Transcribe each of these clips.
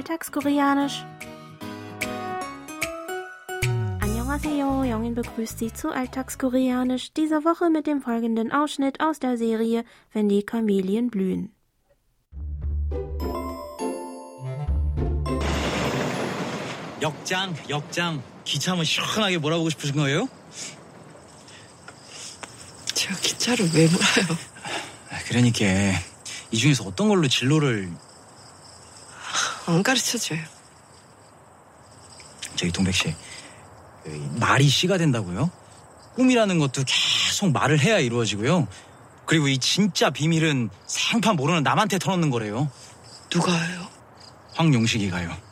Alltagskoreanisch. Annyeonghaseyo, Jongin begrüßt Sie zu Alltagskoreanisch, dieser Woche mit dem folgenden Ausschnitt aus der Serie Wenn die Kamelien blühen. 역장, 역장. 기차 한번 시원하게 몰아보고 싶으신 거예요? 제가 기차를 왜 몰아요? 아, 그러니까 이 중에서 어떤 걸로 진로를 안 가르쳐줘요. 저기 동백 씨 그, 말이 씨가 된다고요? 꿈이라는 것도 계속 말을 해야 이루어지고요. 그리고 이 진짜 비밀은 생판 모르는 남한테 털어놓는 거래요. 누가요? 황용식이가요.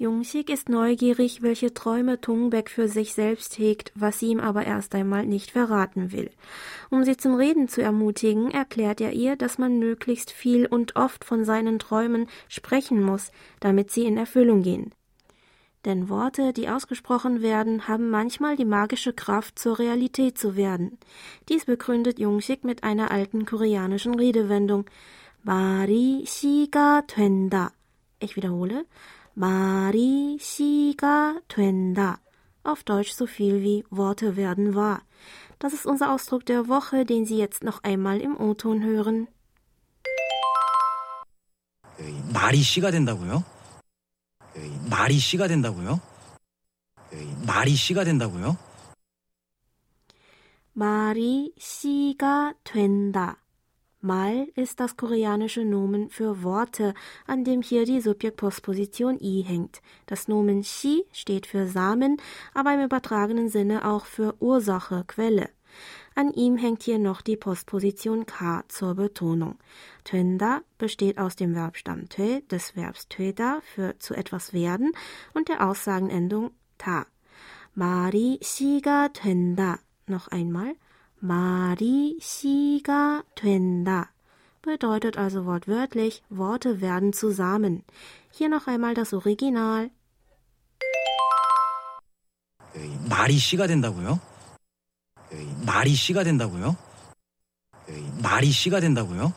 Jungsik ist neugierig, welche Träume Tungbeck für sich selbst hegt, was sie ihm aber erst einmal nicht verraten will. Um sie zum Reden zu ermutigen, erklärt er ihr, dass man möglichst viel und oft von seinen Träumen sprechen muss, damit sie in Erfüllung gehen. Denn Worte, die ausgesprochen werden, haben manchmal die magische Kraft, zur Realität zu werden. Dies begründet Jungsik mit einer alten koreanischen Redewendung. Bari Shiga Tenda. Ich wiederhole. 말이 씨가 된다. Auf Deutsch so viel wie Worte werden wahr. Das ist unser Ausdruck der Woche, den Sie jetzt noch einmal im O-Ton hören. 그, 말이 씨가 된다고요? 그, 말이 씨가 된다고요? 그, 말이 씨가 된다고요? 말이 씨가 된다. Mal ist das koreanische Nomen für Worte, an dem hier die Subjektpostposition i hängt. Das Nomen shi steht für Samen, aber im übertragenen Sinne auch für Ursache, Quelle. An ihm hängt hier noch die Postposition k zur Betonung. Twenda besteht aus dem Verbstamm tö, des Verbs töda für zu etwas werden und der Aussagenendung ta. Mari shiga twenda. Noch einmal. 말이 씨가 된다 bedeutet also wortwörtlich Worte werden zusammen. Hier noch einmal das Original. 그, 말이 씨가 된다고요? 그, 말이 씨가 된다고요? 그, 말이 씨가 된다고요?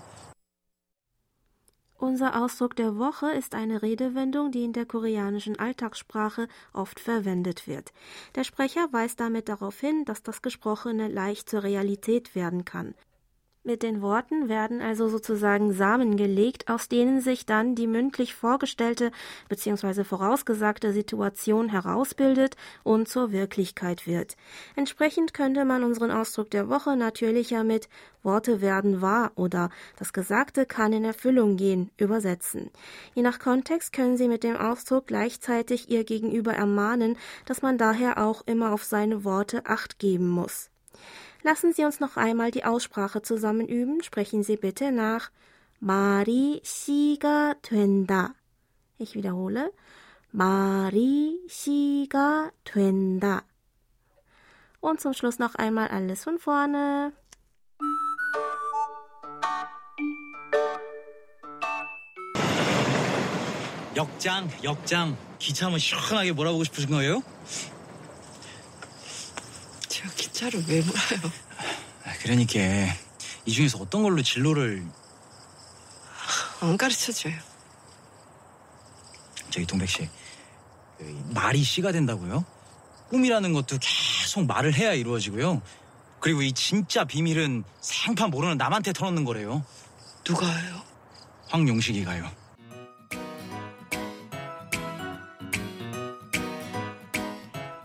Unser Ausdruck der Woche ist eine Redewendung, die in der koreanischen Alltagssprache oft verwendet wird. Der Sprecher weist damit darauf hin, dass das Gesprochene leicht zur Realität werden kann. Mit den Worten werden also sozusagen Samen gelegt, aus denen sich dann die mündlich vorgestellte bzw. vorausgesagte Situation herausbildet und zur Wirklichkeit wird. Entsprechend könnte man unseren Ausdruck der Woche natürlicher mit Worte werden wahr oder das Gesagte kann in Erfüllung gehen übersetzen. Je nach Kontext können Sie mit dem Ausdruck gleichzeitig Ihr Gegenüber ermahnen, dass man daher auch immer auf seine Worte Acht geben muss. Lassen Sie uns noch einmal die Aussprache zusammen üben. Sprechen Sie bitte nach 말이 씨가 된다. Ich wiederhole. 말이 씨가 된다. Und zum Schluss noch einmal alles von vorne. 역장, 역장. 기차 한번 시원하게 몰아보고 싶으신 거예요? 기차를 왜 몰아요? 아, 그러니까 이 중에서 어떤 걸로 진로를 안 가르쳐줘요. 저기 동백 씨 그, 말이 씨가 된다고요? 꿈이라는 것도 계속 말을 해야 이루어지고요. 그리고 이 진짜 비밀은 생판 모르는 남한테 털어놓는 거래요. 누가요? 황용식이가요.